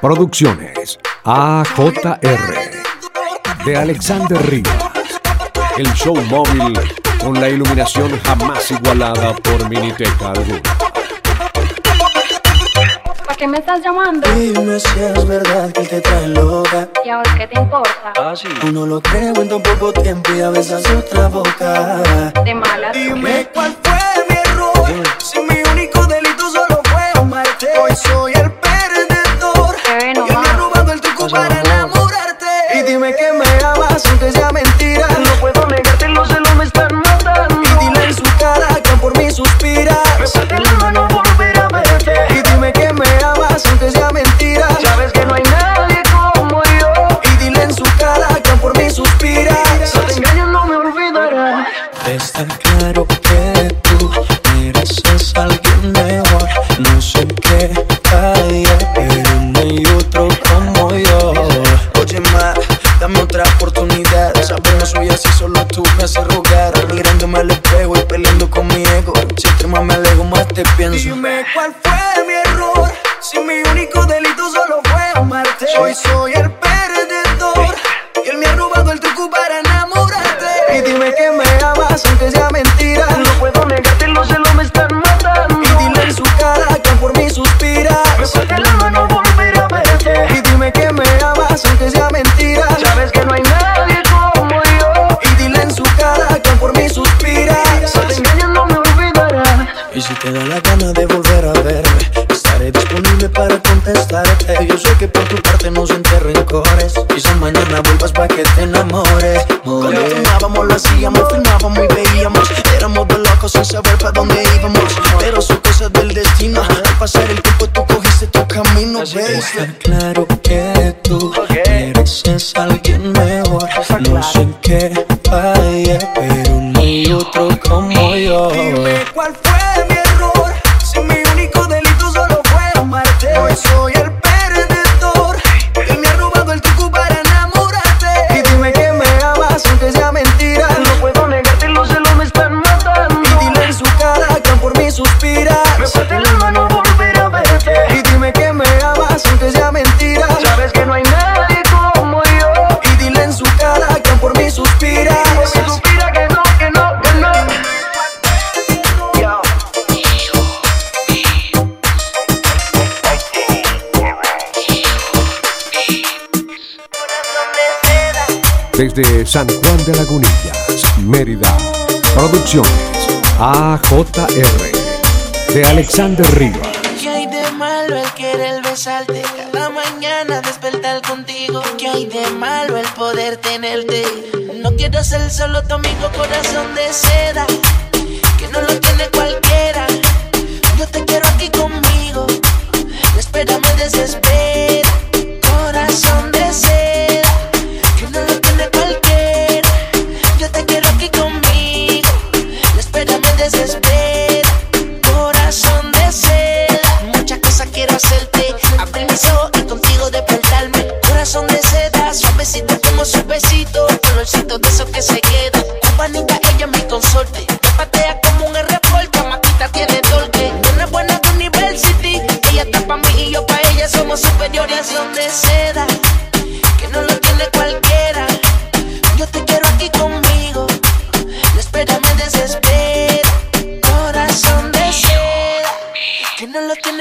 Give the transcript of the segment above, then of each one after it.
Producciones AJR de Alexander Rivas. El show móvil con la iluminación jamás igualada por Miniteca alguna. ¿Para qué me estás llamando? Dime si es verdad que te traes loca. ¿Y ahora qué te importa? Ah, sí. No lo creo en tan poco tiempo y a veces otra boca. De malas. Dime cuál fue soy dame otra oportunidad. Sabes, no soy así, solo tú me haces rogar. Mirándome al espejo y peleando con mi ego. Siempre más me alejo, más te pienso. Dime cuál fue mi error. Si mi único delito solo fue amarte. Hoy soy desde San Juan de Lagunillas, Mérida. Producciones AJR de Alexander Rivas. ¿Qué hay de malo el querer besarte? Cada mañana despertar contigo. ¿Qué hay de malo el poder tenerte? No quiero ser solo tu amigo, corazón de seda. Que no lo tiene cualquiera. Yo te quiero aquí conmigo. Espera me desespera. Corazón de seda.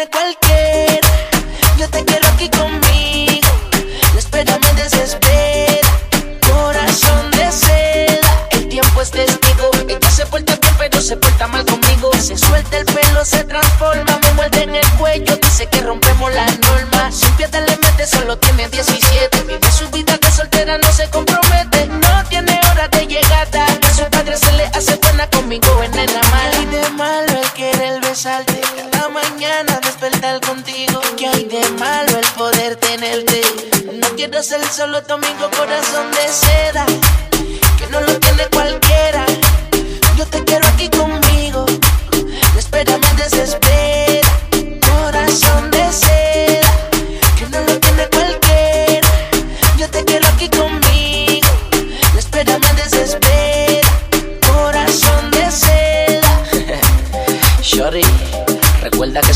de cualquier mañana despertar contigo. Que hay de malo el poder tenerte. No quiero ser solo tu amigo, corazón de seda. Que no lo tiene cualquiera. Yo te quiero aquí conmigo.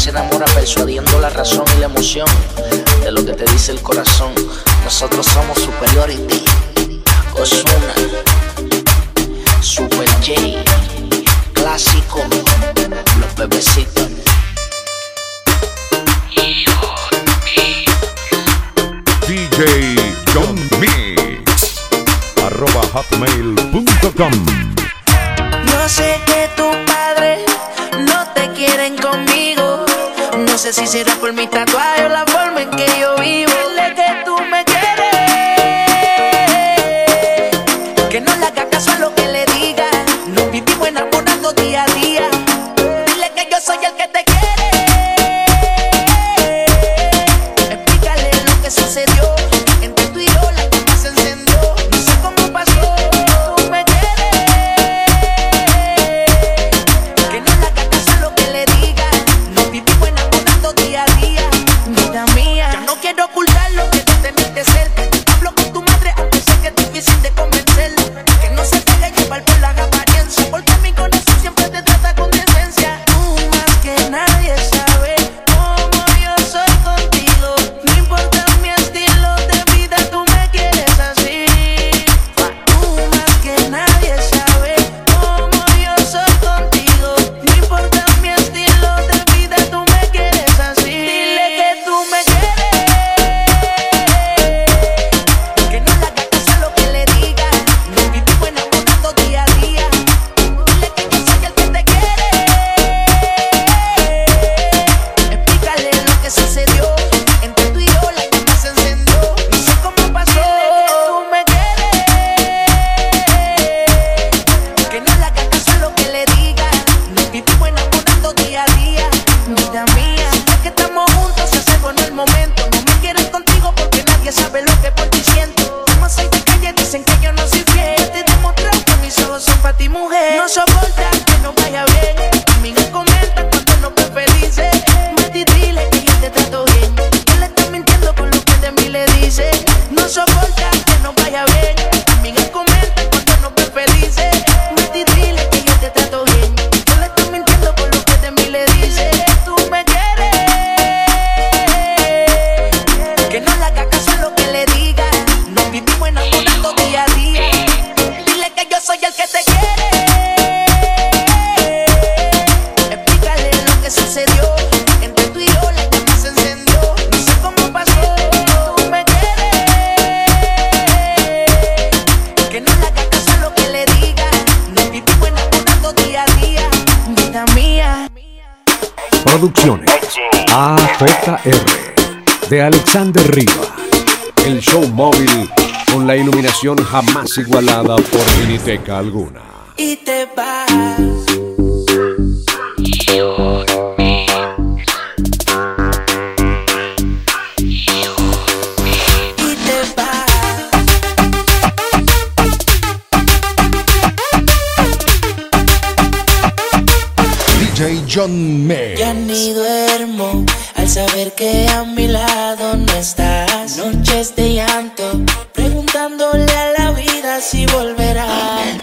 se enamora persuadiendo la razón y la emoción de lo que te dice el corazón. Nosotros somos Superiority, Osuna, Super J, Clásico, Los Bebecitos. DJ John Mix, arroba hotmail.com. Yo sé que tu padre no te quieren conmigo sé si será por mi tatuaje o la forma en que yo vivo. lo que le diga. Lo que tú enamorando día a día, vida mía. Producciones AJR de Alexander Riva. El show móvil con la iluminación jamás igualada por Miniteca alguna. Y te vas. John May. Ya ni duermo al saber que a mi lado no estás. Noches de llanto, preguntándole a la vida si volverá.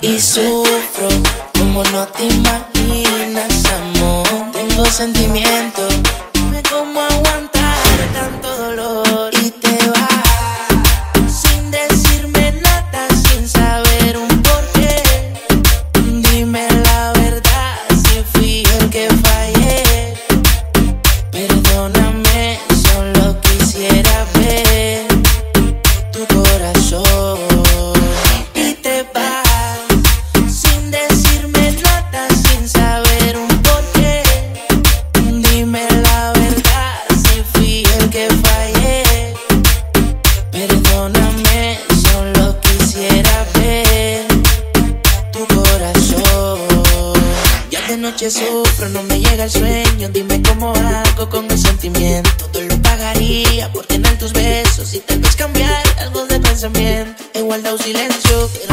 Y sufro como no te imaginas, amor. Tengo sentimientos pensamiento, he guardado silencio.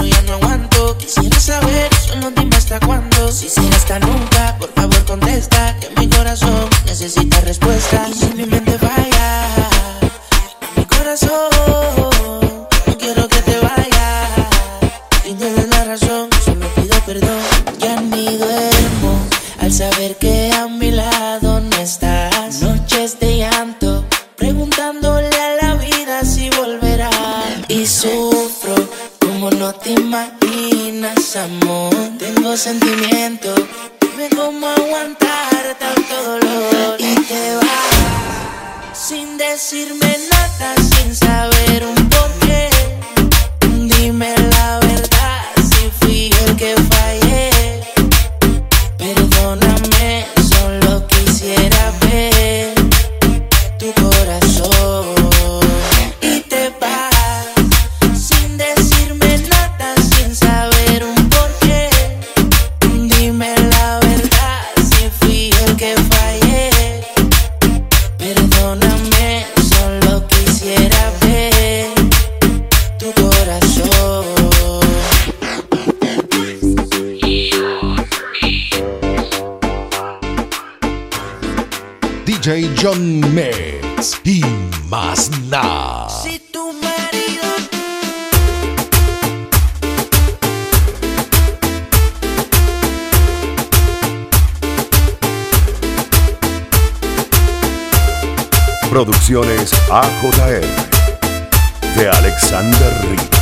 amor. Tengo sentimiento, dime cómo aguantar tanto dolor. Y te vas sin decirme nada, sin saber un porqué. Session Mix y más nada. Si tu marido Producciones AJM de Alexander Rico.